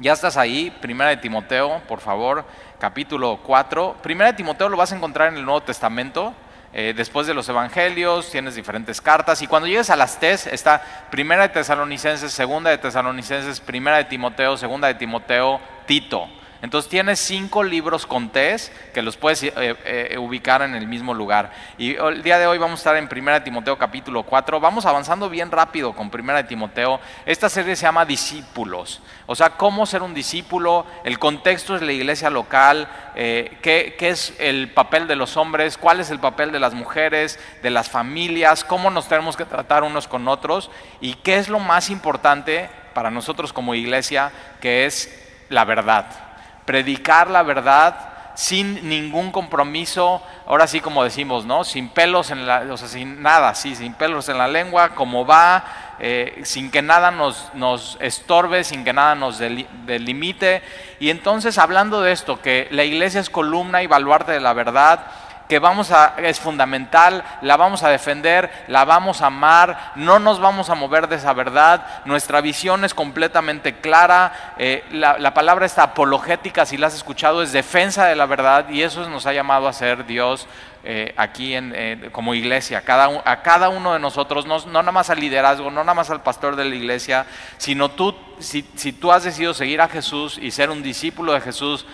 Ya estás ahí, Primera de Timoteo, por favor, capítulo 4. Primera de Timoteo lo vas a encontrar en el Nuevo Testamento. Eh, después de los evangelios tienes diferentes cartas y cuando llegues a las TES está primera de Tesalonicenses, segunda de Tesalonicenses, primera de Timoteo, segunda de Timoteo, Tito. Entonces tienes cinco libros con T's que los puedes eh, eh, ubicar en el mismo lugar. Y el día de hoy vamos a estar en 1 Timoteo capítulo 4. Vamos avanzando bien rápido con 1 Timoteo. Esta serie se llama Discípulos. O sea, cómo ser un discípulo. El contexto es la iglesia local. Eh, qué, qué es el papel de los hombres. Cuál es el papel de las mujeres, de las familias. Cómo nos tenemos que tratar unos con otros. Y qué es lo más importante para nosotros como iglesia, que es la verdad predicar la verdad sin ningún compromiso, ahora sí como decimos, ¿no? Sin pelos en la, o sea, sin nada, sí, sin pelos en la lengua, como va, eh, sin que nada nos, nos, estorbe, sin que nada nos delimite. Y entonces hablando de esto, que la iglesia es columna y baluarte de la verdad, que vamos a, es fundamental, la vamos a defender, la vamos a amar, no nos vamos a mover de esa verdad, nuestra visión es completamente clara, eh, la, palabra esta apologética, si la has escuchado, es defensa de la verdad y eso nos ha llamado a ser Dios eh, aquí en, como iglesia, cada, a cada uno de nosotros, no, no, nada más al liderazgo, no nada más al pastor de la iglesia, sino tú, si, si tú has decidido seguir a Jesús y ser un discípulo de Jesús,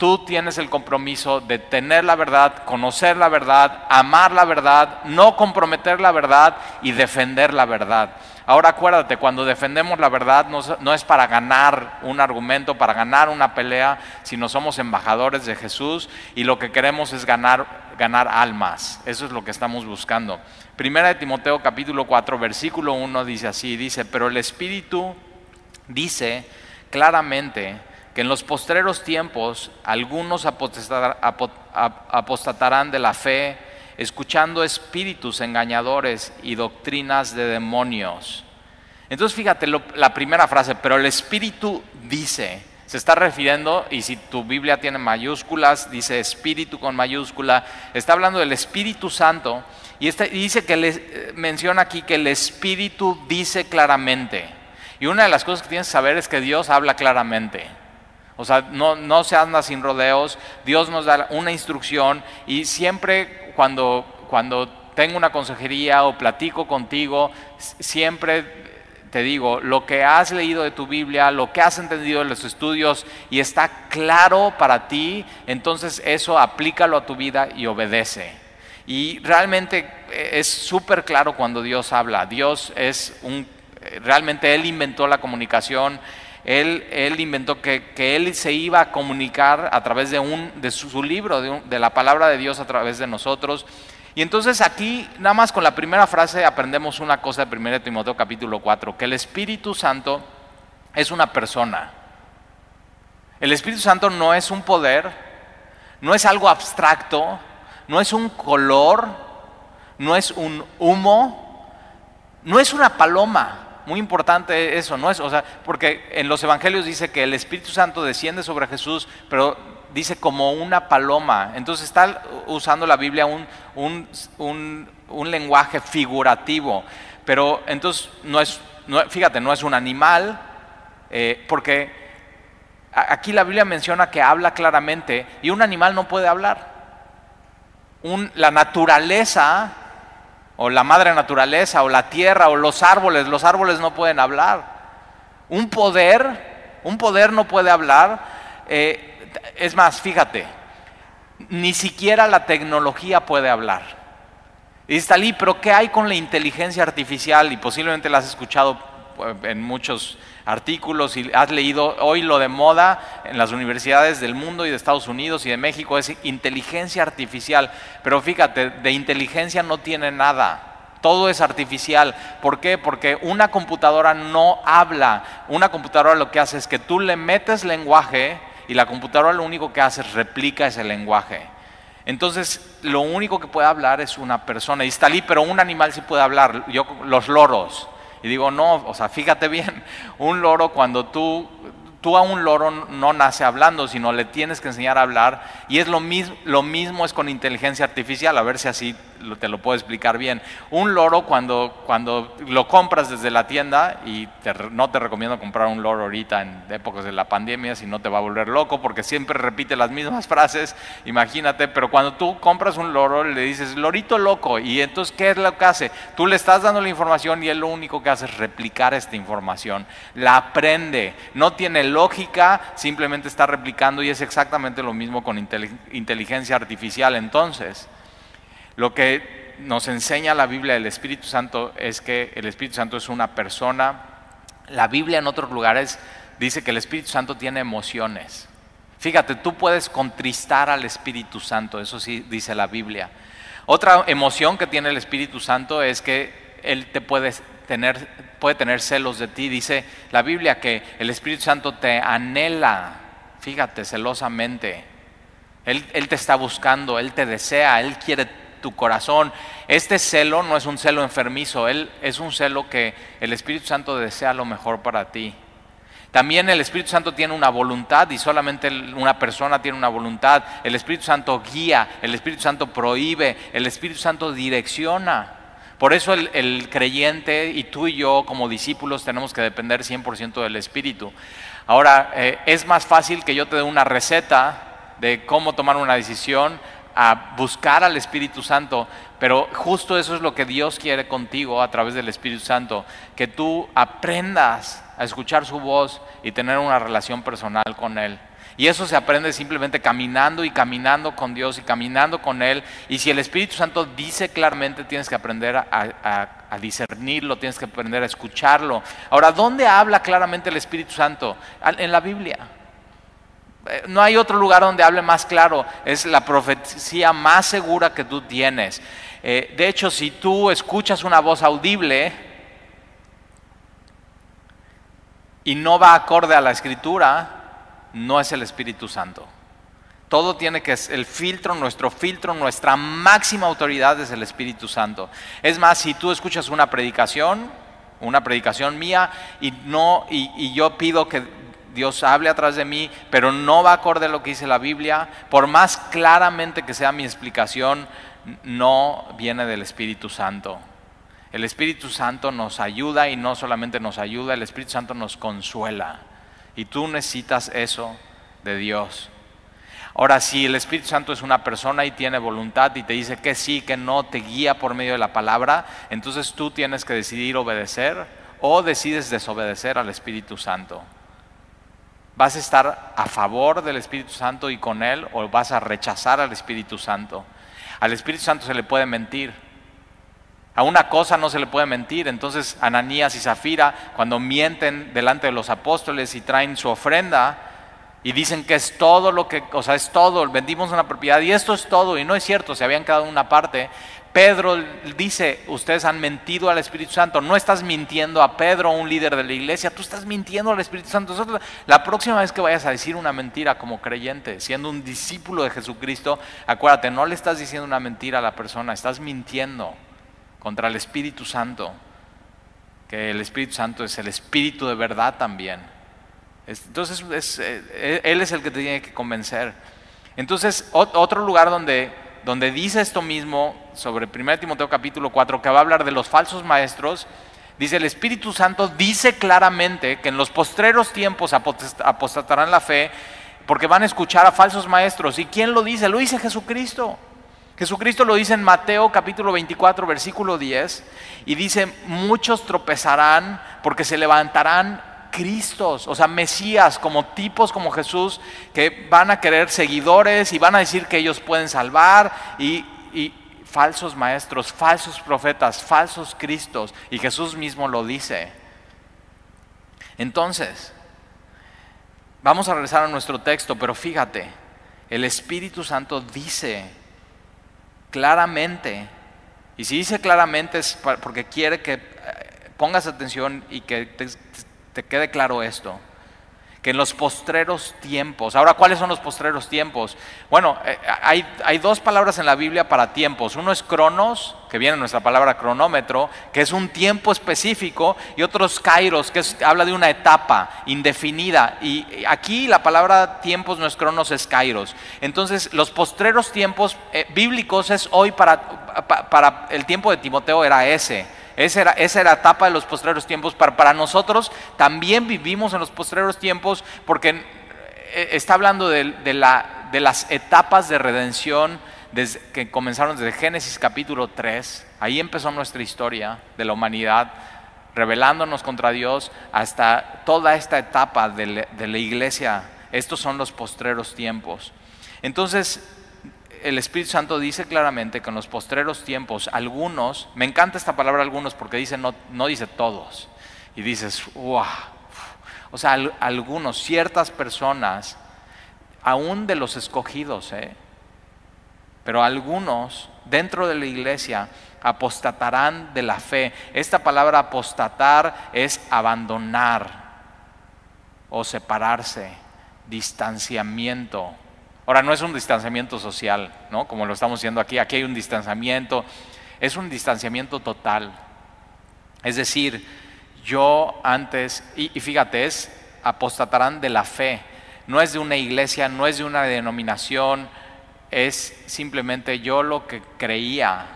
tú tienes el compromiso de tener la verdad, conocer la verdad, amar la verdad, no comprometer la verdad y defender la verdad. Ahora acuérdate, cuando defendemos la verdad no, es para ganar un argumento, para ganar una pelea, sino somos embajadores de Jesús y lo que queremos es ganar, ganar almas. Eso es lo que estamos buscando. Primera de Timoteo capítulo 4, versículo 1 dice así, dice, pero el Espíritu dice claramente, que en los postreros tiempos algunos apostatarán de la fe, escuchando espíritus engañadores y doctrinas de demonios. Entonces fíjate la primera frase, pero el espíritu dice, se está refiriendo, y si tu Biblia tiene mayúsculas, dice espíritu con mayúscula, está hablando del Espíritu Santo, y, este, dice que le, menciona aquí que el Espíritu dice claramente. Y una de las cosas que tienes que saber es que Dios habla claramente. O sea, no, no se anda sin rodeos, Dios nos da una instrucción y siempre cuando, cuando tengo una consejería o platico contigo, siempre te digo, lo que has leído de tu Biblia, lo que has entendido de los estudios y está claro para ti, entonces eso aplícalo a tu vida y obedece. Y realmente eh, es súper claro cuando Dios habla. Dios es un, realmente Él inventó la comunicación, él, inventó que, él se iba a comunicar a través de, un, de su, libro, de, la palabra de Dios a través de nosotros. Y entonces aquí, nada más con la primera frase, aprendemos una cosa de 1 Timoteo capítulo 4, que el Espíritu Santo es una persona. El Espíritu Santo no es un poder, no es algo abstracto, no es un color, no es un humo, no es una paloma. Muy importante eso, ¿no es? O sea, porque en los evangelios dice que el Espíritu Santo desciende sobre Jesús, pero dice como una paloma. Entonces está usando la Biblia un, un, lenguaje figurativo. Pero entonces no es, fíjate, no es un animal, eh, porque aquí la Biblia menciona que habla claramente y un animal no puede hablar. Un, la naturaleza o la madre naturaleza, o la tierra, o los árboles. Los árboles no pueden hablar. Un poder, un poder no puede hablar. Eh, es más, fíjate, ni siquiera la tecnología puede hablar. Y está allí, pero ¿qué hay con la inteligencia artificial? Y posiblemente la has escuchado en muchos artículos y has leído hoy lo de moda en las universidades del mundo y de Estados Unidos y de México es inteligencia artificial. Pero fíjate, de inteligencia no tiene nada. Todo es artificial. ¿Por qué? Porque una computadora no habla. Una computadora lo que hace es que tú le metes lenguaje y la computadora lo único que hace es replica ese lenguaje. Entonces, lo único que puede hablar es una persona. Y está ahí, pero un animal sí puede hablar. Yo, los loros. Y digo, no, o sea, fíjate bien, un loro cuando tú, tú a un loro no nace hablando, sino le tienes que enseñar a hablar. Y es lo mismo, lo mismo es con inteligencia artificial, a ver si así te lo puedo explicar bien. Un loro cuando, cuando lo compras desde la tienda, y no te recomiendo comprar un loro ahorita en épocas de la pandemia, si no te va a volver loco, porque siempre repite las mismas frases, imagínate, pero cuando tú compras un loro le dices, lorito loco, y entonces, ¿qué es lo que hace? Tú le estás dando la información y él lo único que hace es replicar esta información, la aprende, no tiene lógica, simplemente está replicando y es exactamente lo mismo con inteligencia artificial. Entonces, lo que nos enseña la Biblia del Espíritu Santo es que el Espíritu Santo es una persona. La Biblia en otros lugares dice que el Espíritu Santo tiene emociones. Fíjate, tú puedes contristar al Espíritu Santo, eso sí dice la Biblia. Otra emoción que tiene el Espíritu Santo es que Él te puede tener, puede tener celos de ti. Dice la Biblia que el Espíritu Santo te anhela, fíjate, celosamente. Él, él te está buscando, Él te desea, Él quiere tu corazón. Este celo no es un celo enfermizo, Él es un celo que el Espíritu Santo desea lo mejor para ti. También el Espíritu Santo tiene una voluntad y solamente una persona tiene una voluntad. El Espíritu Santo guía, el Espíritu Santo prohíbe, el Espíritu Santo direcciona. Por eso el, creyente y tú y yo como discípulos tenemos que depender 100% del Espíritu. Ahora, eh, es más fácil que yo te dé una receta de cómo tomar una decisión a buscar al Espíritu Santo, pero justo eso es lo que Dios quiere contigo a través del Espíritu Santo, que tú aprendas a escuchar su voz y tener una relación personal con Él. Y eso se aprende simplemente caminando y caminando con Dios y caminando con Él. Y si el Espíritu Santo dice claramente, tienes que aprender a, discernirlo, tienes que aprender a escucharlo. Ahora, ¿dónde habla claramente el Espíritu Santo? En la Biblia. Eh, no hay otro lugar donde hable más claro. Es la profecía más segura que tú tienes. Eh, de hecho, si tú escuchas una voz audible y no va acorde a la escritura, no es el Espíritu Santo. Todo tiene que ser el filtro, nuestro filtro, nuestra máxima autoridad es el Espíritu Santo. Es más, si tú escuchas una predicación, una predicación mía, y no, y, yo pido que Dios hable atrás de mí, pero no va acorde a lo que dice la Biblia, por más claramente que sea mi explicación, no viene del Espíritu Santo. El Espíritu Santo nos ayuda y no solamente nos ayuda, el Espíritu Santo nos consuela. Y tú necesitas eso de Dios. Ahora, si el Espíritu Santo es una persona y tiene voluntad y te dice que sí, que no, te guía por medio de la palabra, entonces tú tienes que decidir obedecer o decides desobedecer al Espíritu Santo. ¿Vas a estar a favor del Espíritu Santo y con Él o vas a rechazar al Espíritu Santo? Al Espíritu Santo se le puede mentir. A una cosa no se le puede mentir. Entonces Ananías y Zafira, cuando mienten delante de los apóstoles y traen su ofrenda y dicen que es todo lo que, o sea, es todo, vendimos una propiedad y esto es todo, y no es cierto, se habían quedado una parte. Pedro dice, ustedes han mentido al Espíritu Santo, no estás mintiendo a Pedro, un líder de la iglesia, tú estás mintiendo al Espíritu Santo. La próxima vez que vayas a decir una mentira como creyente, siendo un discípulo de Jesucristo, acuérdate, no le estás diciendo una mentira a la persona, estás mintiendo contra el Espíritu Santo, que el Espíritu Santo es el Espíritu de verdad también. Entonces, eh, Él es el que te tiene que convencer. Entonces, otro lugar donde, donde dice esto mismo, sobre 1 Timoteo capítulo 4, que va a hablar de los falsos maestros, dice, el Espíritu Santo dice claramente que en los postreros tiempos apostatarán la fe porque van a escuchar a falsos maestros. ¿Y quién lo dice? Lo dice Jesucristo. Jesucristo lo dice en Mateo capítulo 24, versículo 10, y dice, muchos tropezarán porque se levantarán Cristos, o sea, Mesías, como tipos como Jesús, que van a querer seguidores y van a decir que ellos pueden salvar, y, falsos maestros, falsos profetas, falsos Cristos, y Jesús mismo lo dice. Entonces, vamos a regresar a nuestro texto, pero fíjate, el Espíritu Santo dice claramente. Y si dice claramente es porque quiere que eh, pongas atención y que te, quede claro esto. que en los postreros tiempos, ahora, ¿cuáles son los postreros tiempos? Bueno, eh, hay, hay, dos palabras en la Biblia para tiempos. Uno es cronos, que viene en nuestra palabra cronómetro, que es un tiempo específico, y otro es kairos, que habla de una etapa indefinida. Y aquí la palabra tiempos no es cronos, es kairos. Entonces, los postreros tiempos eh, bíblicos es hoy para, para el tiempo de Timoteo era ese esa era, esa era la etapa de los postreros tiempos. Para, para nosotros también vivimos en los postreros tiempos porque eh, está hablando de, la, de las etapas de redención que comenzaron desde Génesis capítulo 3. Ahí empezó nuestra historia de la humanidad, rebelándonos contra Dios hasta toda esta etapa de, de la iglesia. Estos son los postreros tiempos. Entonces, el Espíritu Santo dice claramente que en los postreros tiempos, algunos, me encanta esta palabra algunos porque dice no, no dice todos, y dices, wow, o sea, algunos, ciertas personas, aún de los escogidos, ¿eh? pero algunos dentro de la iglesia apostatarán de la fe. Esta palabra apostatar es abandonar o separarse, distanciamiento. Ahora, no es un distanciamiento social, ¿no? Como lo estamos haciendo aquí. Aquí hay un distanciamiento. Es un distanciamiento total. Es decir, yo antes, y, fíjate, es apostatarán de la fe. No es de una iglesia, no es de una denominación, es simplemente yo lo que creía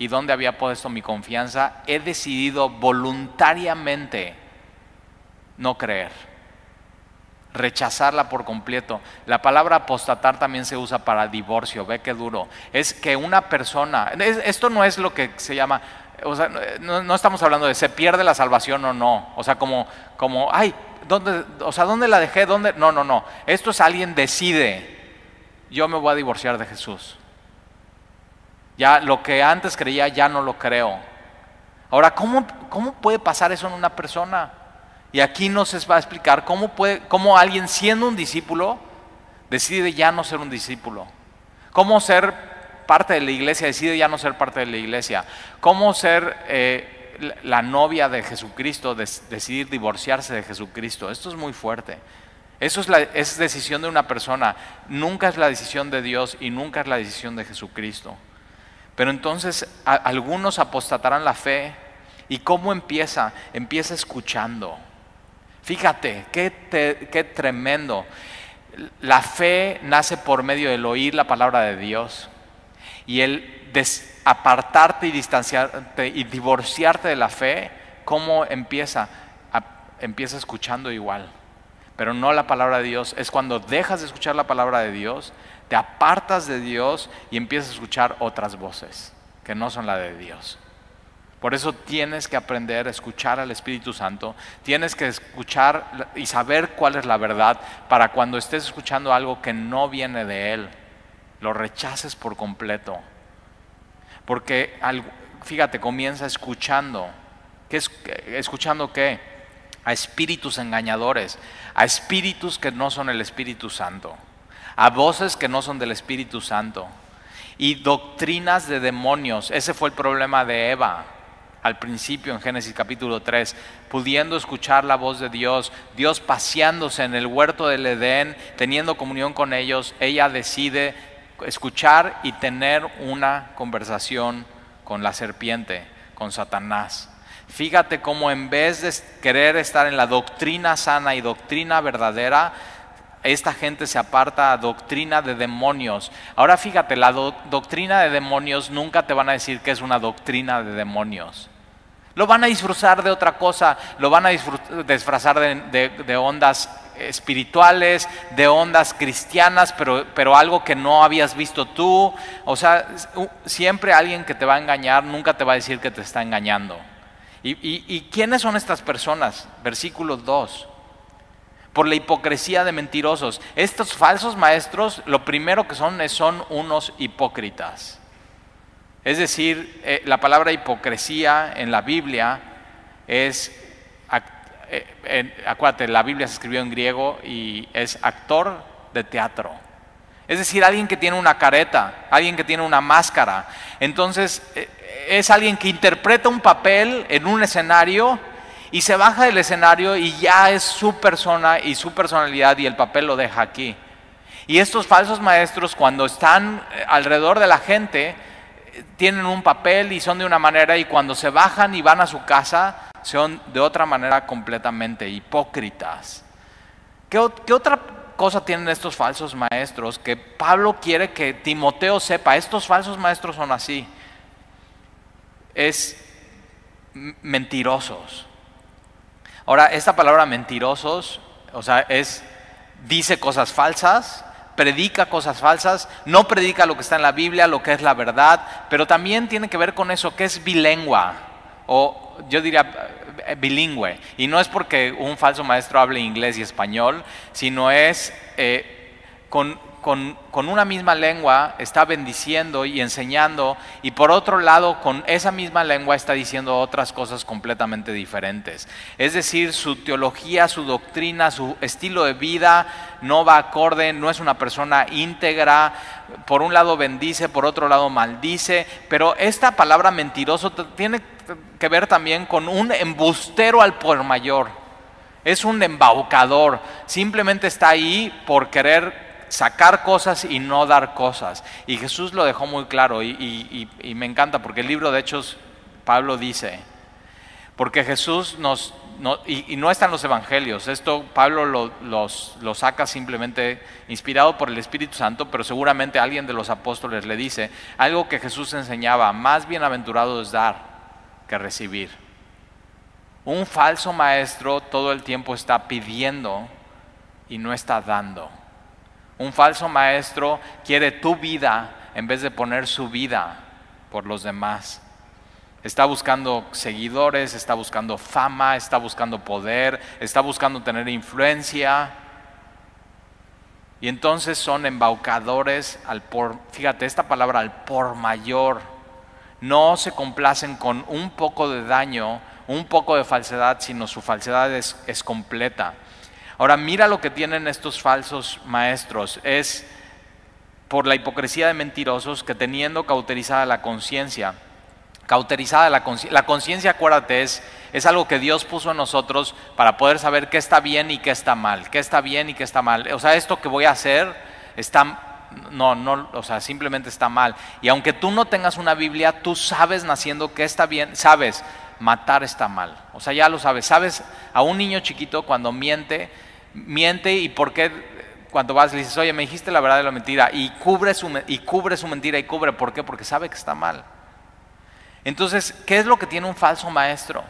y donde había puesto mi confianza, he decidido voluntariamente no creer rechazarla por completo. La palabra apostatar también se usa para divorcio, ve qué duro. Es que una persona, esto no es lo que se llama, o sea, no, estamos hablando de se pierde la salvación o no, o sea, como, como ay, ¿dónde, o sea, ¿dónde la dejé? ¿Dónde? No, no, no. Esto es alguien decide, yo me voy a divorciar de Jesús. Ya lo que antes creía ya no lo creo. Ahora, ¿cómo, cómo puede pasar eso en una persona? Y aquí nos va a explicar cómo, puede, cómo alguien siendo un discípulo decide ya no ser un discípulo. Cómo ser parte de la iglesia decide ya no ser parte de la iglesia. Cómo ser eh, la novia de Jesucristo, decidir divorciarse de Jesucristo. Esto es muy fuerte. Eso es, la, decisión de una persona. Nunca es la decisión de Dios y nunca es la decisión de Jesucristo. Pero entonces algunos apostatarán la fe. ¿Y cómo empieza? Empieza escuchando. Fíjate, qué, tremendo. La fe nace por medio del oír la palabra de Dios y el apartarte y distanciarte y divorciarte de la fe, ¿cómo empieza? empieza escuchando igual, pero no la palabra de Dios. Es cuando dejas de escuchar la palabra de Dios, te apartas de Dios y empiezas a escuchar otras voces que no son la de Dios. Por eso tienes que aprender a escuchar al Espíritu Santo, tienes que escuchar y saber cuál es la verdad para cuando estés escuchando algo que no viene de Él, lo rechaces por completo. Porque, fíjate, comienza escuchando. ¿Qué es, ¿Escuchando qué? A espíritus engañadores, a espíritus que no son el Espíritu Santo, a voces que no son del Espíritu Santo y doctrinas de demonios. Ese fue el problema de Eva al principio en Génesis capítulo 3, pudiendo escuchar la voz de Dios, Dios paseándose en el huerto del Edén, teniendo comunión con ellos, ella decide escuchar y tener una conversación con la serpiente, con Satanás. Fíjate cómo en vez de querer estar en la doctrina sana y doctrina verdadera, esta gente se aparta a doctrina de demonios. Ahora fíjate, la doctrina de demonios nunca te van a decir que es una doctrina de demonios. Lo van a disfrazar de otra cosa, lo van a disfrazar de, ondas espirituales, de ondas cristianas, pero, pero, algo que no habías visto tú. O sea, siempre alguien que te va a engañar nunca te va a decir que te está engañando. ¿Y, y quiénes son estas personas? Versículo 2. Por la hipocresía de mentirosos. Estos falsos maestros, lo primero que son son unos hipócritas. Es decir, eh, la palabra hipocresía en la Biblia es, eh, acuérdate, la Biblia se escribió en griego y es actor de teatro. Es decir, alguien que tiene una careta, alguien que tiene una máscara. Entonces, eh, es alguien que interpreta un papel en un escenario y se baja del escenario y ya es su persona y su personalidad y el papel lo deja aquí. Y estos falsos maestros cuando están alrededor de la gente tienen un papel y son de una manera y cuando se bajan y van a su casa son de otra manera completamente hipócritas. ¿Qué, otra cosa tienen estos falsos maestros que Pablo quiere que Timoteo sepa? Estos falsos maestros son así. Es mentirosos. Ahora, esta palabra mentirosos, o sea, es dice cosas falsas, predica cosas falsas, no predica lo que está en la Biblia, lo que es la verdad, pero también tiene que ver con eso que es bilengua, o yo diría eh, bilingüe. Y no es porque un falso maestro hable inglés y español, sino es eh, con con, una misma lengua está bendiciendo y enseñando y por otro lado con esa misma lengua está diciendo otras cosas completamente diferentes. Es decir, su teología, su doctrina, su estilo de vida no va acorde, no es una persona íntegra, por un lado bendice, por otro lado maldice, pero esta palabra mentiroso tiene que ver también con un embustero al por mayor. Es un embaucador, simplemente está ahí por querer sacar cosas y no dar cosas. Y Jesús lo dejó muy claro y, me encanta porque el libro de Hechos, Pablo dice, porque Jesús nos, y, no está en los evangelios, esto Pablo lo, lo saca simplemente inspirado por el Espíritu Santo, pero seguramente alguien de los apóstoles le dice algo que Jesús enseñaba, más bienaventurado es dar que recibir. Un falso maestro todo el tiempo está pidiendo y no está dando. Un falso maestro quiere tu vida en vez de poner su vida por los demás. Está buscando seguidores, está buscando fama, está buscando poder, está buscando tener influencia. Y entonces son embaucadores al por, fíjate, esta palabra al por mayor. No se complacen con un poco de daño, un poco de falsedad, sino su falsedad es, es completa. Ahora mira lo que tienen estos falsos maestros. Es por la hipocresía de mentirosos que teniendo cauterizada la conciencia, cauterizada la conciencia, la conciencia acuérdate es, es algo que Dios puso en nosotros para poder saber qué está bien y qué está mal, qué está bien y qué está mal. O sea, esto que voy a hacer está no, no, o sea, simplemente está mal. Y aunque tú no tengas una Biblia, tú sabes naciendo que está bien, sabes, matar está mal. O sea, ya lo sabes. Sabes, a un niño chiquito cuando miente, miente y por qué cuando vas le dices, oye, me dijiste la verdad de la mentira y cubre su, y cubre su mentira y cubre, ¿por qué? Porque sabe que está mal. Entonces, ¿qué es lo que tiene un falso maestro?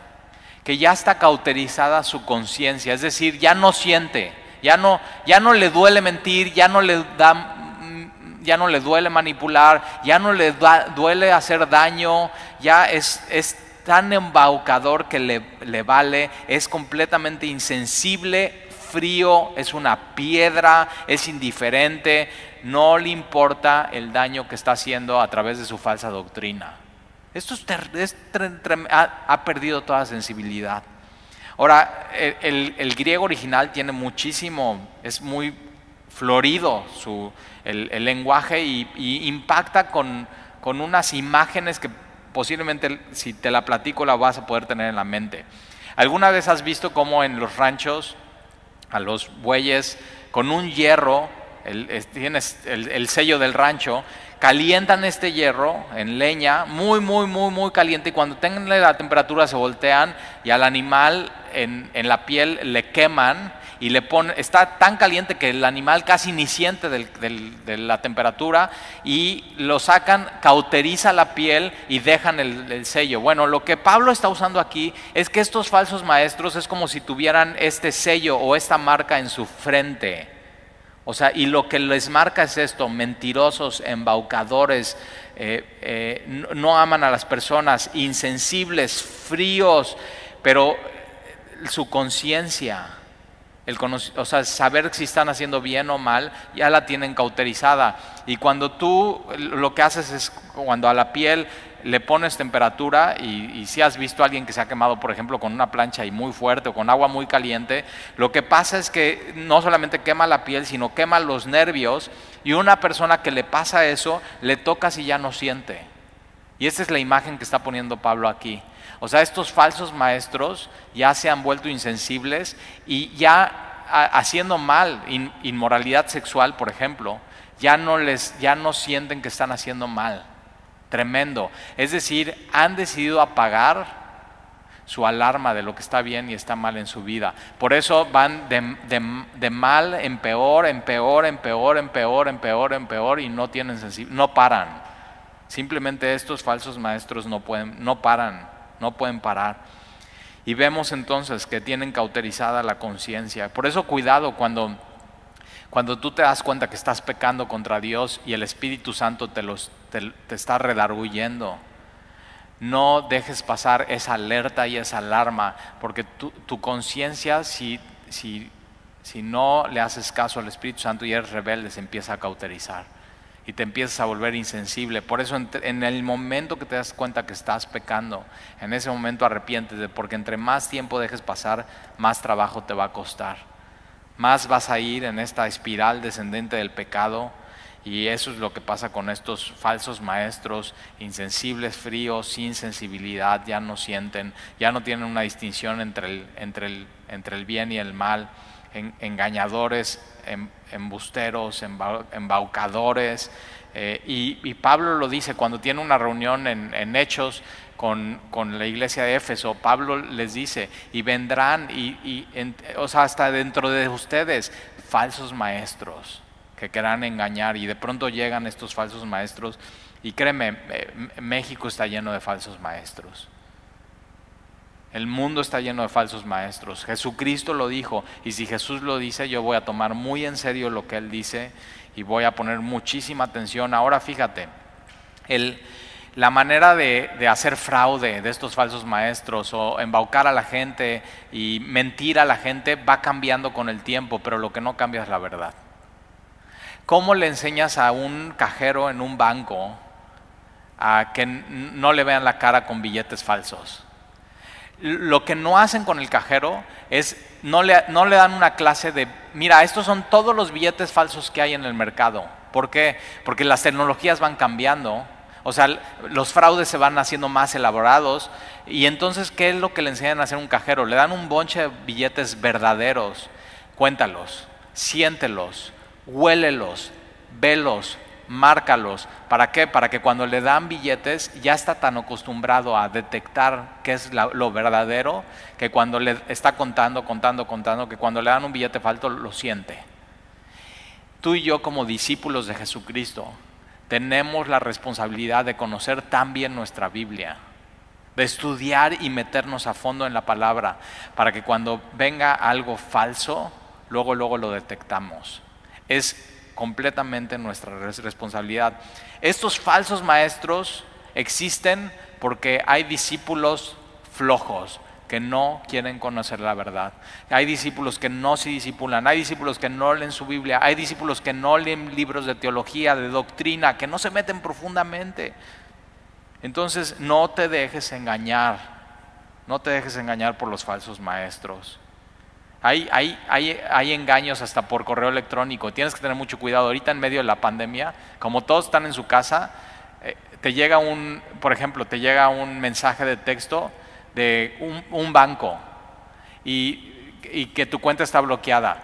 Que ya está cauterizada su conciencia, es decir, ya no siente, ya no, ya no le duele mentir, ya no le da ya no le duele manipular, ya no le duele hacer daño, ya es, es tan embaucador que le, le vale, es completamente insensible frío, es una piedra, es indiferente, no le importa el daño que está haciendo a través de su falsa doctrina. Esto es ha, perdido toda sensibilidad. Ahora, el, griego original tiene muchísimo, es muy florido su, el, lenguaje y, impacta con, con unas imágenes que posiblemente si te la platico la vas a poder tener en la mente. ¿Alguna vez has visto cómo en los ranchos a los bueyes con un hierro, el, tienes el, sello del rancho, calientan este hierro en leña, muy, muy, muy, muy caliente, y cuando tengan la temperatura se voltean y al animal en, en la piel le queman y le pone, está tan caliente que el animal casi ni siente de la temperatura y lo sacan, cauteriza la piel y dejan el, el, sello. Bueno, lo que Pablo está usando aquí es que estos falsos maestros es como si tuvieran este sello o esta marca en su frente. O sea, y lo que les marca es esto, mentirosos, embaucadores, eh, eh, no aman a las personas, insensibles, fríos, pero su conciencia el o sea, saber si están haciendo bien o mal, ya la tienen cauterizada. Y cuando tú lo que haces es, cuando a la piel le pones temperatura, y, si has visto a alguien que se ha quemado, por ejemplo, con una plancha y muy fuerte o con agua muy caliente, lo que pasa es que no solamente quema la piel, sino quema los nervios, y una persona que le pasa eso, le toca si ya no siente. Y esta es la imagen que está poniendo Pablo aquí. O sea, estos falsos maestros ya se han vuelto insensibles y ya haciendo mal, inmoralidad sexual, por ejemplo, ya no les, ya no sienten que están haciendo mal. Tremendo. Es decir, han decidido apagar su alarma de lo que está bien y está mal en su vida. Por eso van de, mal en peor, en peor, en peor, en peor, en peor, en peor y no tienen no paran. Simplemente estos falsos maestros no pueden, no paran, no pueden parar. Y vemos entonces que tienen cauterizada la conciencia. Por eso cuidado cuando, cuando tú te das cuenta que estás pecando contra Dios y el Espíritu Santo te, los, te, está redarguyendo no dejes pasar esa alerta y esa alarma, porque tu, conciencia, si, si, si, no le haces caso al Espíritu Santo y eres rebelde, se empieza a cauterizar y te empiezas a volver insensible. Por eso en, el momento que te das cuenta que estás pecando, en ese momento arrepiéntete, porque entre más tiempo dejes pasar, más trabajo te va a costar. Más vas a ir en esta espiral descendente del pecado y eso es lo que pasa con estos falsos maestros, insensibles, fríos, sin sensibilidad, ya no sienten, ya no tienen una distinción entre el, entre el, entre el bien y el mal, engañadores, em, embusteros, embaucadores. Eh, y, Pablo lo dice cuando tiene una reunión en, Hechos con, la iglesia de Éfeso, Pablo les dice, y vendrán, y, o sea, hasta dentro de ustedes, falsos maestros que quieran engañar y de pronto llegan estos falsos maestros y créeme, eh, México está lleno de falsos maestros. El mundo está lleno de falsos maestros. Jesucristo lo dijo y si Jesús lo dice yo voy a tomar muy en serio lo que Él dice y voy a poner muchísima atención. Ahora fíjate, la manera de, de, hacer fraude de estos falsos maestros o embaucar a la gente y mentir a la gente va cambiando con el tiempo, pero lo que no cambia es la verdad. ¿Cómo le enseñas a un cajero en un banco a que no le vean la cara con billetes falsos? Lo que no hacen con el cajero es, no le, dan una clase de, mira, estos son todos los billetes falsos que hay en el mercado. ¿Por qué? Porque las tecnologías van cambiando, o sea, los fraudes se van haciendo más elaborados. Y entonces, ¿qué es lo que le enseñan a hacer un cajero? Le dan un bonche de billetes verdaderos. Cuéntalos, siéntelos, huélelos, velos, márcalos. ¿Para qué? Para que cuando le dan billetes ya está tan acostumbrado a detectar qué es lo verdadero, que cuando le está contando, contando, contando, que cuando le dan un billete falto lo siente. Tú y yo como discípulos de Jesucristo tenemos la responsabilidad de conocer también nuestra Biblia, de estudiar y meternos a fondo en la palabra, para que cuando venga algo falso, luego, luego lo detectamos es completamente nuestra responsabilidad. Estos falsos maestros existen porque hay discípulos flojos que no quieren conocer la verdad. Hay discípulos que no se disipulan, hay discípulos que no leen su Biblia, hay discípulos que no leen libros de teología, de doctrina, que no se meten profundamente. Entonces no te dejes engañar, no te dejes engañar por los falsos maestros. Hay, hay, hay, hay, engaños hasta por correo electrónico. Tienes que tener mucho cuidado. Ahorita en medio de la pandemia, como todos están en su casa, eh, te llega un, por ejemplo, te llega un mensaje de texto de un, banco y, que tu cuenta está bloqueada.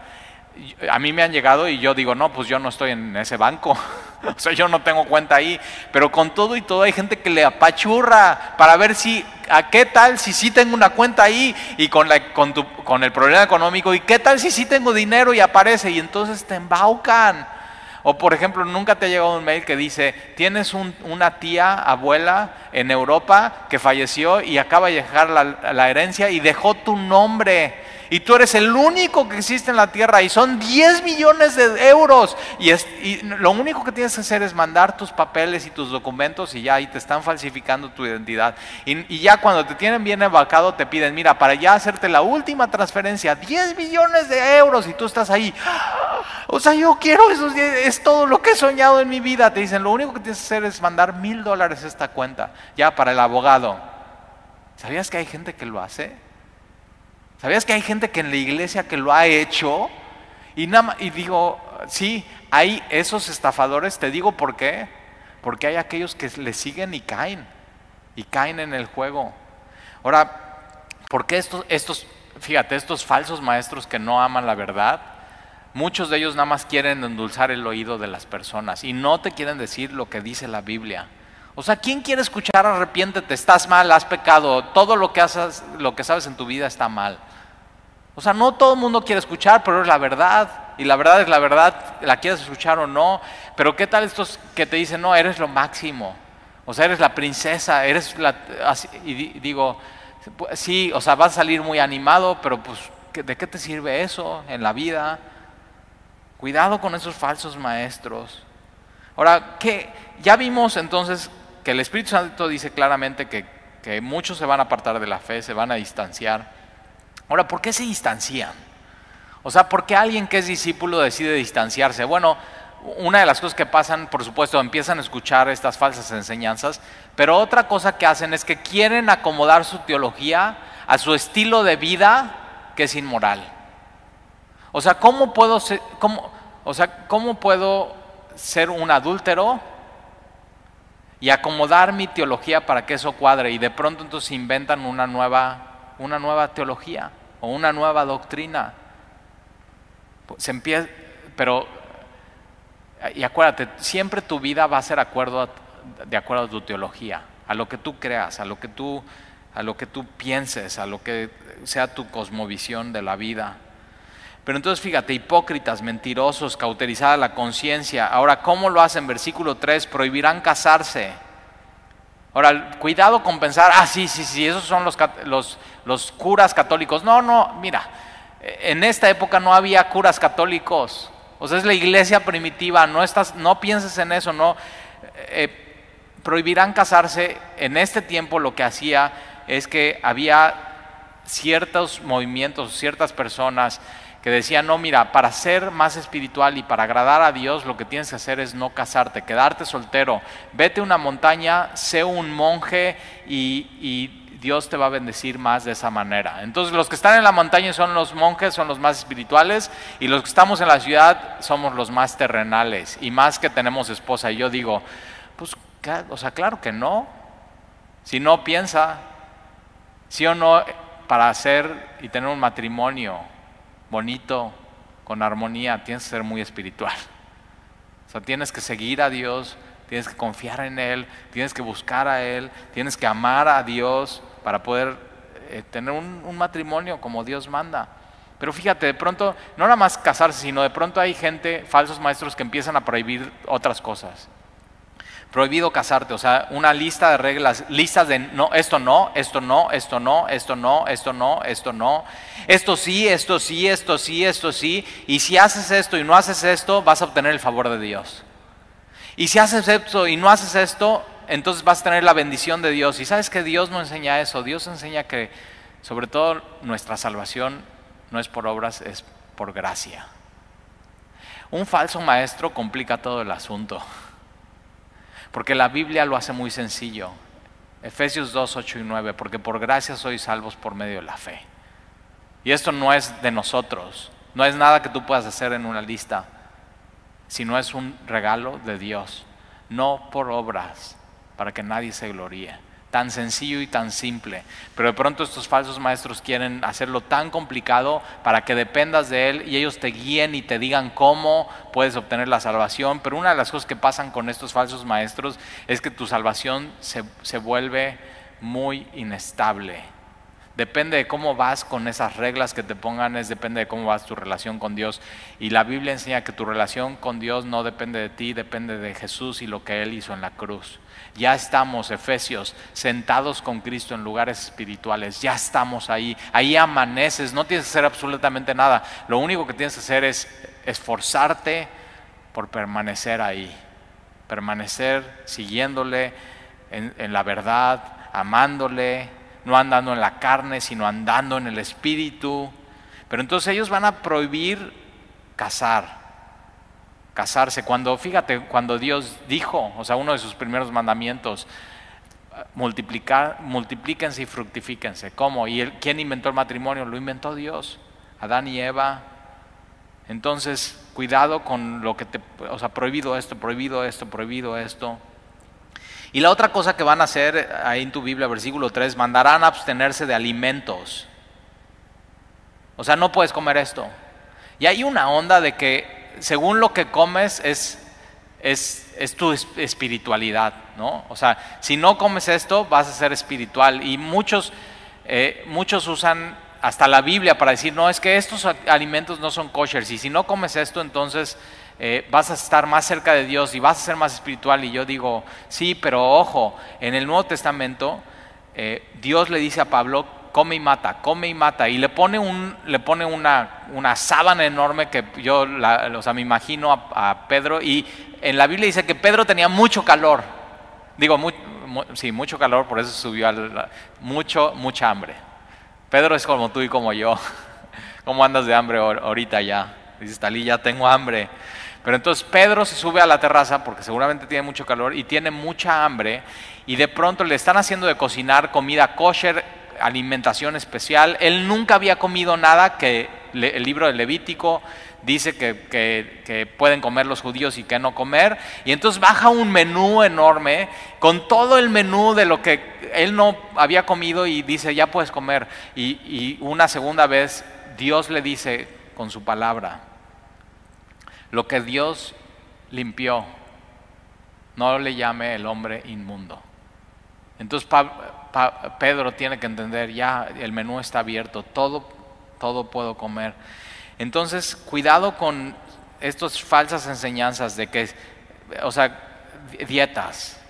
A mí me han llegado y yo digo, no, pues yo no estoy en ese banco. o sea, yo no tengo cuenta ahí. Pero con todo y todo hay gente que le apachurra para ver si, ¿a qué tal si sí tengo una cuenta ahí y con, la, con, tu, con el problema económico? ¿Y qué tal si sí tengo dinero y aparece? Y entonces te embaucan. O por ejemplo, nunca te ha llegado un mail que dice, tienes una tía, abuela en Europa que falleció y acaba de dejar la, la herencia y dejó tu nombre y tú eres el único que existe en la tierra y son 10 millones de euros y, lo único que tienes que hacer es mandar tus papeles y tus documentos y ya ahí te están falsificando tu identidad. Y, ya cuando te tienen bien embarcado te piden, mira, para ya hacerte la última transferencia, 10 millones de euros y tú estás ahí. O sea, yo quiero esos 10, es todo lo que he soñado en mi vida. Te dicen, lo único que tienes que hacer es mandar mil dólares a esta cuenta, ya para el abogado. ¿Sabías que hay gente que lo hace? ¿Sabías que hay gente que en la iglesia que lo ha hecho? Y, nada, y digo, sí, hay esos estafadores, te digo por qué. Porque hay aquellos que le siguen y caen, y caen en el juego. Ahora, ¿por qué estos, estos, fíjate, estos falsos maestros que no aman la verdad, muchos de ellos nada más quieren endulzar el oído de las personas y no te quieren decir lo que dice la Biblia? O sea, ¿quién quiere escuchar arrepiéntete? Estás mal, has pecado, todo lo que, haces, lo que sabes en tu vida está mal. O sea, no todo el mundo quiere escuchar, pero es la verdad. Y la verdad es la verdad, la quieres escuchar o no. Pero ¿qué tal estos que te dicen, no, eres lo máximo? O sea, eres la princesa, eres la... y digo, sí, o sea, vas a salir muy animado, pero pues, ¿de qué te sirve eso en la vida? Cuidado con esos falsos maestros. Ahora, ¿qué? ya vimos entonces que el Espíritu Santo dice claramente que, que muchos se van a apartar de la fe, se van a distanciar. Ahora, ¿por qué se distancian? O sea, ¿por qué alguien que es discípulo decide distanciarse? Bueno, una de las cosas que pasan, por supuesto, empiezan a escuchar estas falsas enseñanzas, pero otra cosa que hacen es que quieren acomodar su teología a su estilo de vida que es inmoral. O sea, ¿cómo puedo ser, cómo, o sea, ¿cómo puedo ser un adúltero y acomodar mi teología para que eso cuadre y de pronto entonces inventan una nueva, una nueva teología o una nueva doctrina. Se empieza, pero, y acuérdate, siempre tu vida va a ser de acuerdo a tu teología, a lo que tú creas, a lo que tú, a lo que tú pienses, a lo que sea tu cosmovisión de la vida. Pero entonces fíjate, hipócritas, mentirosos, cauterizada la conciencia. Ahora, ¿cómo lo hacen? Versículo 3, prohibirán casarse. Ahora, cuidado con pensar, ah, sí, sí, sí, esos son los, los curas católicos. No, no, mira, en esta época no había curas católicos. O sea, es la iglesia primitiva, no, estás, no pienses en eso, no. Eh, prohibirán casarse. En este tiempo lo que hacía es que había ciertos movimientos, ciertas personas que decía, no, mira, para ser más espiritual y para agradar a Dios, lo que tienes que hacer es no casarte, quedarte soltero, vete a una montaña, sé un monje y, Dios te va a bendecir más de esa manera. Entonces los que están en la montaña son los monjes, son los más espirituales, y los que estamos en la ciudad somos los más terrenales, y más que tenemos esposa. Y yo digo, pues, o sea, claro que no. Si no piensa, sí o no, para hacer y tener un matrimonio bonito, con armonía, tienes que ser muy espiritual. O sea, tienes que seguir a Dios, tienes que confiar en Él, tienes que buscar a Él, tienes que amar a Dios para poder eh, tener un, matrimonio como Dios manda. Pero fíjate, de pronto, no nada más casarse, sino de pronto hay gente, falsos maestros, que empiezan a prohibir otras cosas prohibido casarte, o sea, una lista de reglas, listas de no, esto no, esto no, esto no, esto no, esto no, esto no, esto sí, esto sí, esto sí, esto sí, y si haces esto y no haces esto, vas a obtener el favor de Dios. Y si haces esto y no haces esto, entonces vas a tener la bendición de Dios. Y sabes que Dios no enseña eso, Dios enseña que sobre todo nuestra salvación no es por obras, es por gracia. Un falso maestro complica todo el asunto. Porque la Biblia lo hace muy sencillo. Efesios 2, 8 y 9, porque por gracia sois salvos por medio de la fe. Y esto no es de nosotros, no es nada que tú puedas hacer en una lista, sino es un regalo de Dios, no por obras, para que nadie se gloríe tan sencillo y tan simple. Pero de pronto estos falsos maestros quieren hacerlo tan complicado para que dependas de Él y ellos te guíen y te digan cómo puedes obtener la salvación. Pero una de las cosas que pasan con estos falsos maestros es que tu salvación se, se vuelve muy inestable. Depende de cómo vas con esas reglas que te pongan, es depende de cómo vas tu relación con Dios. Y la Biblia enseña que tu relación con Dios no depende de ti, depende de Jesús y lo que Él hizo en la cruz. Ya estamos, Efesios, sentados con Cristo en lugares espirituales. Ya estamos ahí. Ahí amaneces. No tienes que hacer absolutamente nada. Lo único que tienes que hacer es esforzarte por permanecer ahí. Permanecer siguiéndole en, en la verdad, amándole, no andando en la carne, sino andando en el espíritu. Pero entonces ellos van a prohibir casar, casarse. Cuando, fíjate, cuando Dios dijo, o sea, uno de sus primeros mandamientos, multiplicar, multiplíquense y fructifíquense. ¿Cómo? ¿Y quién inventó el matrimonio? Lo inventó Dios, Adán y Eva. Entonces, cuidado con lo que te, o sea, prohibido esto, prohibido esto, prohibido esto. Y la otra cosa que van a hacer ahí en tu Biblia, versículo 3, mandarán a abstenerse de alimentos. O sea, no puedes comer esto. Y hay una onda de que según lo que comes es, es, es tu espiritualidad, ¿no? O sea, si no comes esto, vas a ser espiritual. Y muchos, eh, muchos usan hasta la Biblia para decir, no, es que estos alimentos no son kosher. Y si no comes esto, entonces eh, vas a estar más cerca de Dios y vas a ser más espiritual. Y yo digo, sí, pero ojo, en el Nuevo Testamento eh, Dios le dice a Pablo, come y mata, come y mata. Y le pone, un, le pone una, una sábana enorme que yo o sea, me imagino a, Pedro. Y en la Biblia dice que Pedro tenía mucho calor. Digo, sí, mucho calor, por eso subió al, mucho, mucha hambre. Pedro es como tú y como yo. ¿Cómo andas de hambre ahorita ya? Dices, Talí, ya tengo hambre. Pero entonces Pedro se sube a la terraza porque seguramente tiene mucho calor y tiene mucha hambre y de pronto le están haciendo de cocinar comida kosher, alimentación especial. Él nunca había comido nada que el libro de Levítico dice que, pueden comer los judíos y que no comer. Y entonces baja un menú enorme con todo el menú de lo que él no había comido y dice, ya puedes comer. y una segunda vez Dios le dice con su palabra, lo que Dios limpió, no le llame el hombre inmundo. Entonces Pedro tiene que entender, ya el menú está abierto, todo, todo puedo comer. Entonces, cuidado con estas falsas enseñanzas de que, o sea, dietas,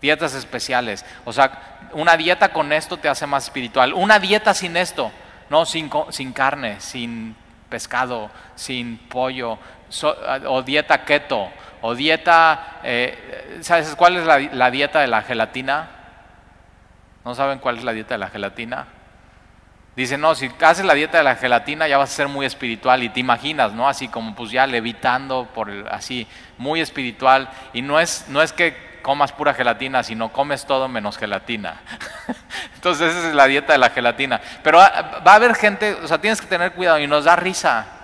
dietas especiales. O sea, una dieta con esto te hace más espiritual. Una dieta sin esto, no, sin, sin carne, sin pescado, sin pollo, o dieta keto, o dieta, eh, ¿sabes cuál es la, dieta de la gelatina? ¿No saben cuál es la dieta de la gelatina? Dicen, no, si haces la dieta de la gelatina ya vas a ser muy espiritual y te imaginas, ¿no? Así como pues ya levitando por el, así, muy espiritual. Y no es, no es que comas pura gelatina, sino comes todo menos gelatina. Entonces esa es la dieta de la gelatina. Pero va a haber gente, o sea, tienes que tener cuidado y nos da risa.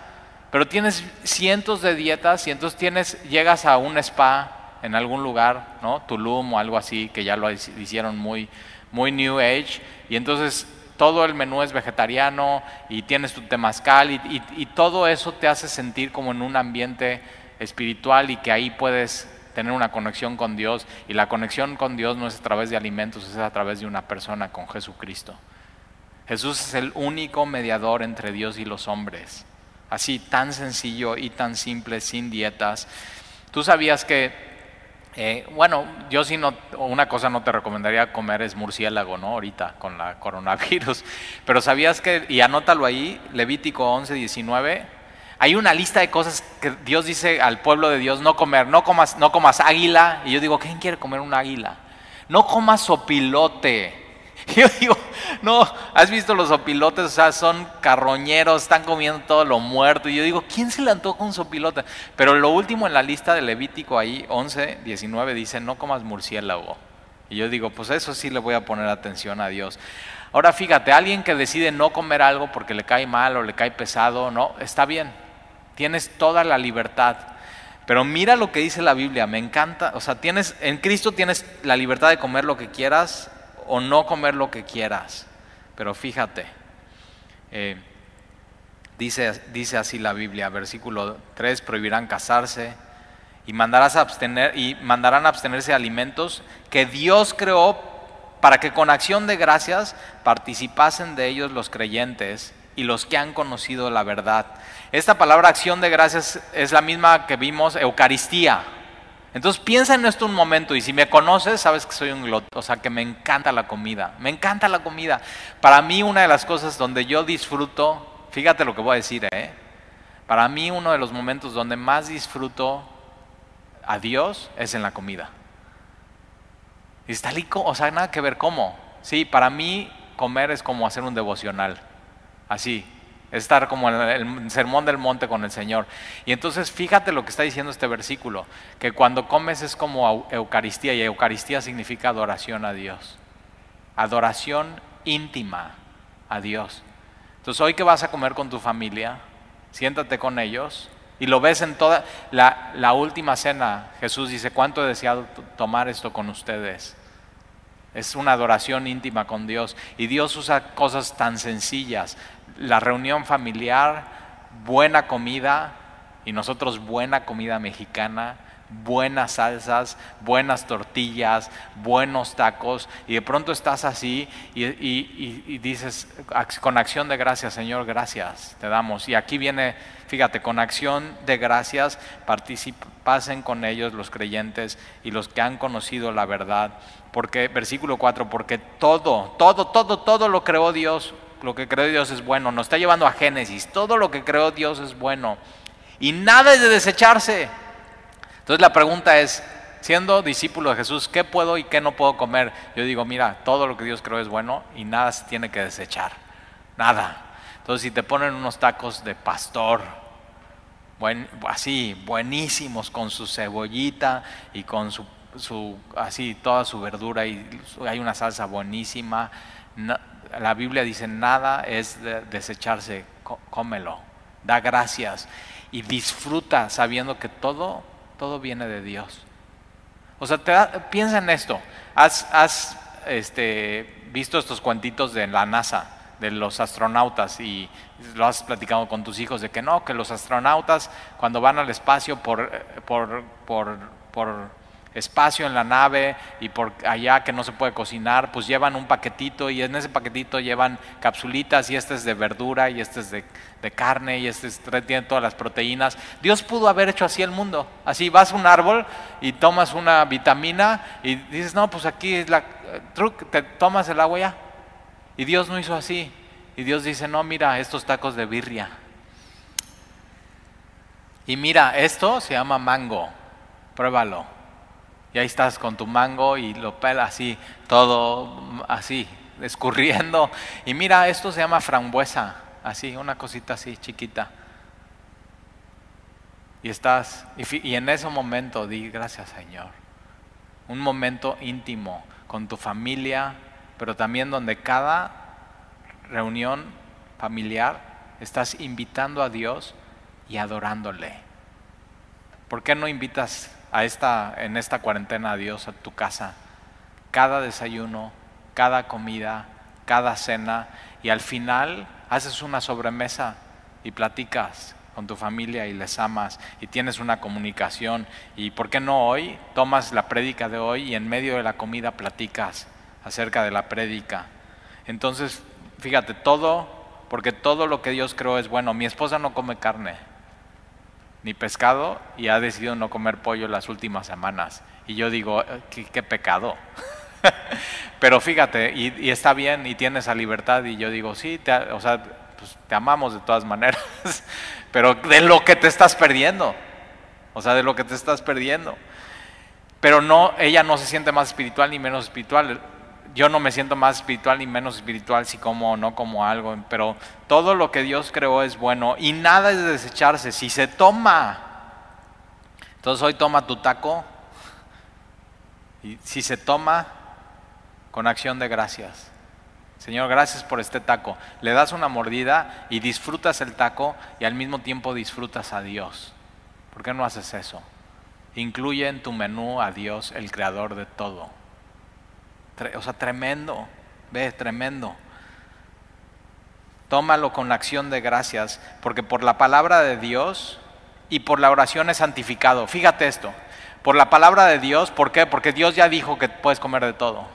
Pero tienes cientos de dietas y entonces tienes, llegas a un spa en algún lugar, ¿no? Tulum o algo así, que ya lo hicieron muy, muy New Age, y entonces todo el menú es vegetariano y tienes tu temazcal y, y todo eso te hace sentir como en un ambiente espiritual y que ahí puedes tener una conexión con Dios y la conexión con Dios no es a través de alimentos, es a través de una persona con Jesucristo. Jesús es el único mediador entre Dios y los hombres. Así, tan sencillo y tan simple, sin dietas. Tú sabías que, eh, bueno, yo sí no, una cosa no te recomendaría comer es murciélago, ¿no? Ahorita con la coronavirus. Pero sabías que, y anótalo ahí, Levítico 11, 19, hay una lista de cosas que Dios dice al pueblo de Dios no comer, no comas, no comas águila. Y yo digo, ¿quién quiere comer un águila? No comas sopilote. yo digo, no, ¿has visto los sopilotes? O sea, son carroñeros, están comiendo todo lo muerto. Y yo digo, ¿quién se le antoja un sopilote? Pero lo último en la lista de Levítico ahí, 11, 19, dice, no comas murciélago. Y yo digo, pues eso sí le voy a poner atención a Dios. Ahora fíjate, alguien que decide no comer algo porque le cae mal o le cae pesado, no, está bien, tienes toda la libertad. Pero mira lo que dice la Biblia, me encanta, o sea, tienes en Cristo tienes la libertad de comer lo que quieras o no comer lo que quieras. Pero fíjate, eh, dice, dice así la Biblia, versículo 3, prohibirán casarse y, mandarás abstener, y mandarán abstenerse de alimentos que Dios creó para que con acción de gracias participasen de ellos los creyentes y los que han conocido la verdad. Esta palabra acción de gracias es la misma que vimos, Eucaristía. Entonces piensa en esto un momento y si me conoces, sabes que soy un glot, o sea, que me encanta la comida, me encanta la comida. Para mí una de las cosas donde yo disfruto, fíjate lo que voy a decir, ¿eh? para mí uno de los momentos donde más disfruto a Dios es en la comida. Y está lico, o sea, nada que ver cómo. Sí, para mí comer es como hacer un devocional, así, estar como en el sermón del monte con el Señor. Y entonces fíjate lo que está diciendo este versículo, que cuando comes es como Eucaristía y Eucaristía significa adoración a Dios. Adoración íntima a Dios. Entonces hoy que vas a comer con tu familia, siéntate con ellos Y lo ves en toda la, la última cena. Jesús dice, ¿cuánto he deseado tomar esto con ustedes? Es una adoración íntima con Dios. Y Dios usa cosas tan sencillas. La reunión familiar, buena comida, y nosotros buena comida mexicana, buenas salsas, buenas tortillas, buenos tacos, y de pronto estás así y, dices, con acción de gracias, Señor, gracias, te damos. Y aquí viene, fíjate, con acción de gracias, participasen con ellos los creyentes y los que han conocido la verdad. Porque, versículo 4, porque todo, todo, todo, todo lo creó Dios, lo que creó Dios es bueno. Nos está llevando a Génesis, todo lo que creó Dios es bueno. Y nada es de desecharse entonces la pregunta es, siendo discípulo de Jesús, ¿qué puedo y qué no puedo comer? Yo digo, mira, todo lo que Dios creó es bueno y nada se tiene que desechar. Nada. Entonces si te ponen unos tacos de pastor, así, buenísimos, con su cebollita y con su, así, toda su verdura y hay una salsa buenísima, la Biblia dice, nada es de desecharse, cómelo, da gracias y disfruta sabiendo que todo todo viene de Dios. O sea, piensa en esto. ¿Has, este, visto estos cuentitos de la NASA, de los astronautas, y lo has platicado con tus hijos de que no, que los astronautas cuando van al espacio por, por, por, por espacio en la nave y por allá que no se puede cocinar, pues llevan un paquetito y en ese paquetito llevan capsulitas y este es de verdura y este es de, carne y este tiene todas las proteínas. Dios pudo haber hecho así el mundo. Así vas a un árbol y tomas una vitamina y dices, no, pues aquí es la truc, te tomas el agua ya. Y Dios no hizo así. Y Dios dice, no, mira, estos tacos de birria. Y mira, esto se llama mango. Pruébalo. Y ahí estás con tu mango y lo pelas así, todo así, escurriendo. Y mira, esto se llama frambuesa, así, una cosita así, chiquita. Y estás, y, y en ese momento di gracias Señor. Un momento íntimo con tu familia, pero también donde cada reunión familiar estás invitando a Dios y adorándole. ¿Por qué no invitas esta, en esta cuarentena a Dios a tu casa, cada desayuno, cada comida, cada cena, y al final haces una sobremesa y platicas con tu familia y les amas y tienes una comunicación. ¿Y por qué no hoy tomas la prédica de hoy y en medio de la comida platicas acerca de la prédica? Entonces, fíjate, todo, porque todo lo que Dios creó es bueno. Mi esposa no come carne ni pescado y ha decidido no comer pollo las últimas semanas. Y yo digo, eh, qué, pecado. Pero fíjate, y, está bien y tienes esa libertad y yo digo, sí, te, o sea, pues, te amamos de todas maneras, pero de lo que te estás perdiendo, o sea, de lo que te estás perdiendo. Pero no, ella no se siente más espiritual ni menos espiritual yo no me siento más espiritual ni menos espiritual si como o no como algo, pero todo lo que Dios creó es bueno y nada es de desecharse. Si se toma, entonces hoy toma tu taco y si se toma con acción de gracias. Señor, gracias por este taco. Le das una mordida y disfrutas el taco y al mismo tiempo disfrutas a Dios. ¿Por qué no haces eso? Incluye en tu menú a Dios, el creador de todo. O sea, tremendo, ve, tremendo. Tómalo con acción de gracias, porque por la palabra de Dios y por la oración es santificado. Fíjate esto, por la palabra de Dios, ¿por qué? Porque Dios ya dijo que puedes comer de todo.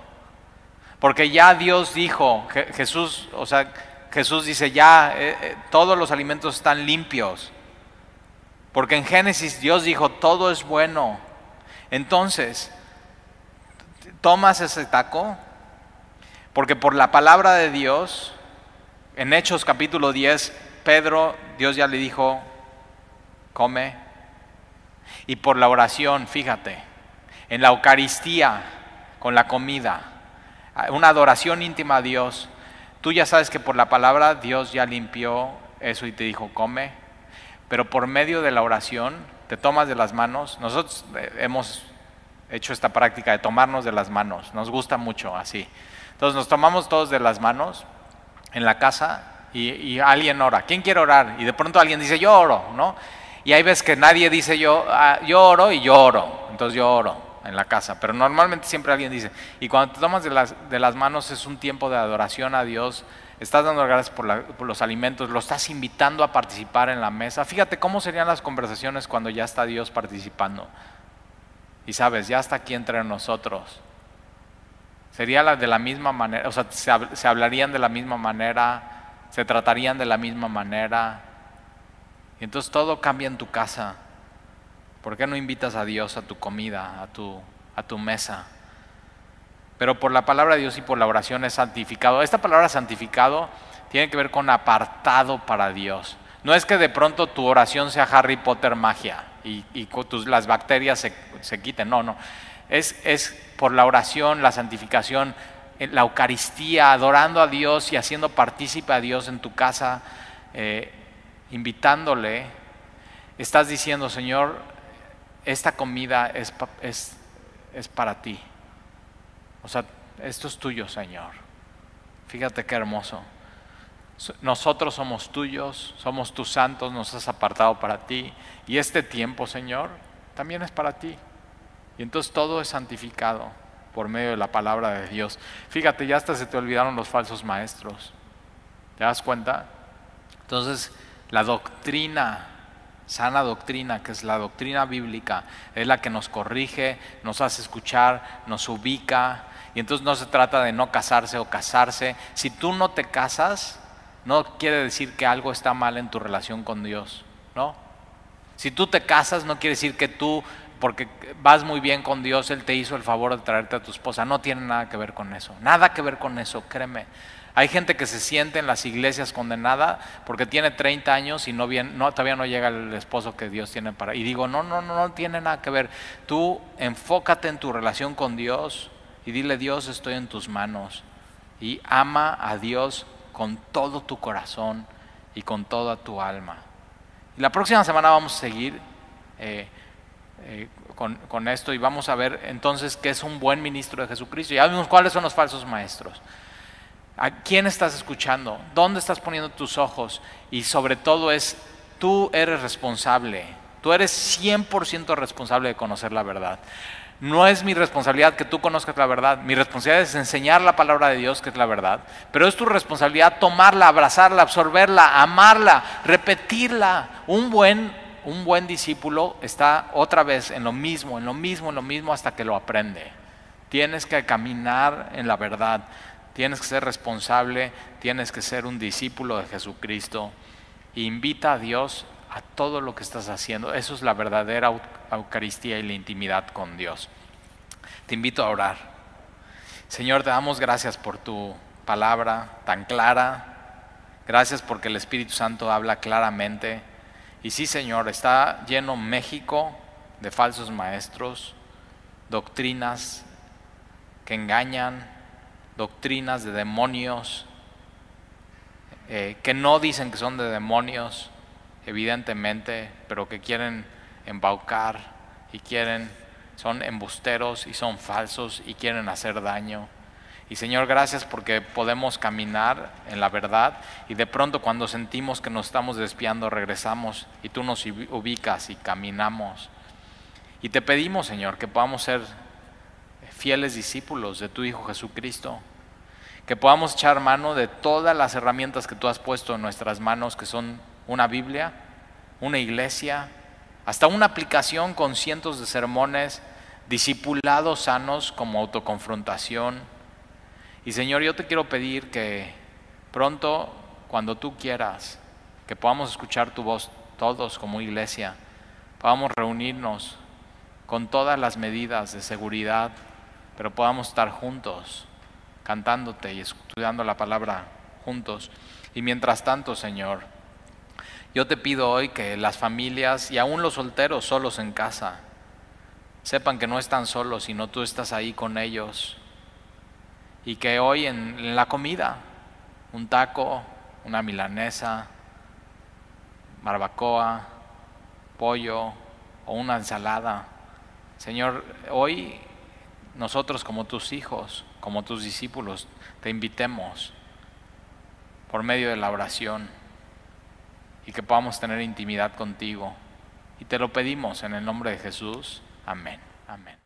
Porque ya Dios dijo, Jesús, o sea, Jesús dice, ya eh, eh, todos los alimentos están limpios. Porque en Génesis Dios dijo, todo es bueno. Entonces, tomas ese taco, porque por la palabra de Dios, en Hechos capítulo 10, Pedro, Dios ya le dijo, come. Y por la oración, fíjate, en la Eucaristía, con la comida, una adoración íntima a Dios, tú ya sabes que por la palabra Dios ya limpió eso y te dijo, come. Pero por medio de la oración, te tomas de las manos. Nosotros eh, hemos hecho esta práctica de tomarnos de las manos. Nos gusta mucho así. Entonces nos tomamos todos de las manos en la casa y, alguien ora. ¿Quién quiere orar? Y de pronto alguien dice, yo oro, ¿no? Y hay veces que nadie dice yo, ah, yo oro y yo oro, entonces yo oro en la casa, pero normalmente siempre alguien dice, y cuando te tomas de las, de las manos es un tiempo de adoración a Dios, estás dando gracias por, por, los alimentos, lo estás invitando a participar en la mesa. Fíjate cómo serían las conversaciones cuando ya está Dios participando. Y sabes, ya está aquí entre nosotros. Sería de la misma manera, o sea, se, se hablarían de la misma manera, se tratarían de la misma manera. Y entonces todo cambia en tu casa. ¿Por qué no invitas a Dios a tu comida, a tu, a tu mesa? Pero por la palabra de Dios y por la oración es santificado. Esta palabra santificado tiene que ver con apartado para Dios. No es que de pronto tu oración sea Harry Potter magia y, las bacterias se, se, quiten, no, no. Es, es por la oración, la santificación, eh, la Eucaristía, adorando a Dios y haciendo partícipe a Dios en tu casa, eh, invitándole, estás diciendo, Señor, esta comida es, es, es para ti. O sea, esto es tuyo, Señor. Fíjate qué hermoso. Nosotros somos tuyos, somos tus santos, nos has apartado para ti. Y este tiempo, Señor, también es para ti. Y entonces todo es santificado por medio de la palabra de Dios. Fíjate, ya hasta se te olvidaron los falsos maestros. ¿Te das cuenta? Entonces, la doctrina sana doctrina, que es la doctrina bíblica, es la que nos corrige, nos hace escuchar, nos ubica. Y entonces no se trata de no casarse o casarse. Si tú no te casas, no quiere decir que algo está mal en tu relación con Dios, ¿no? Si tú te casas, no quiere decir que tú, porque vas muy bien con Dios, Él te hizo el favor de traerte a tu esposa. No tiene nada que ver con eso. Nada que ver con eso, créeme. Hay gente que se siente en las iglesias condenada porque tiene 30 años y no bien, no, todavía no llega el esposo que Dios tiene para. Y digo, no, no, no, no tiene nada que ver. Tú enfócate en tu relación con Dios y dile, Dios, estoy en tus manos. Y ama a Dios con todo tu corazón y con toda tu alma. La próxima semana vamos a seguir eh, eh, con, con esto y vamos a ver entonces qué es un buen ministro de Jesucristo. Ya vimos cuáles son los falsos maestros. ¿A quién estás escuchando? ¿Dónde estás poniendo tus ojos? Y sobre todo es, tú eres responsable. Tú eres 100% responsable de conocer la verdad. No es mi responsabilidad que tú conozcas la verdad. Mi responsabilidad es enseñar la palabra de Dios, que es la verdad. Pero es tu responsabilidad tomarla, abrazarla, absorberla, amarla, repetirla. Un buen, un buen discípulo está otra vez en lo mismo, en lo mismo, en lo mismo hasta que lo aprende. Tienes que caminar en la verdad. Tienes que ser responsable, tienes que ser un discípulo de Jesucristo. invita a Dios a todo lo que estás haciendo. Eso es la verdadera Eucaristía y la intimidad con Dios. Te invito a orar. Señor, te damos gracias por tu palabra tan clara. Gracias porque el Espíritu Santo habla claramente. Y sí, Señor, está lleno México de falsos maestros, doctrinas que engañan, doctrinas de demonios, eh, que no dicen que son de demonios, evidentemente, pero que quieren embaucar y quieren, son embusteros y son falsos y quieren hacer daño. Y Señor, gracias porque podemos caminar en la verdad y de pronto cuando sentimos que nos estamos despiando regresamos y tú nos ubicas y caminamos. Y te pedimos, Señor, que podamos ser fieles discípulos de tu Hijo Jesucristo que podamos echar mano de todas las herramientas que tú has puesto en nuestras manos, que son una Biblia, una iglesia, hasta una aplicación con cientos de sermones, discipulados sanos como autoconfrontación. Y Señor, yo te quiero pedir que pronto, cuando tú quieras, que podamos escuchar tu voz todos como iglesia, podamos reunirnos con todas las medidas de seguridad, pero podamos estar juntos cantándote y estudiando la palabra juntos. Y mientras tanto, Señor, yo te pido hoy que las familias y aún los solteros solos en casa sepan que no están solos, sino tú estás ahí con ellos. Y que hoy en, la comida, un taco, una milanesa, barbacoa, pollo o una ensalada. Señor, hoy nosotros como tus hijos como tus discípulos, te invitemos por medio de la oración y que podamos tener intimidad contigo Y te lo pedimos en el nombre de Jesús. Amén. Amén.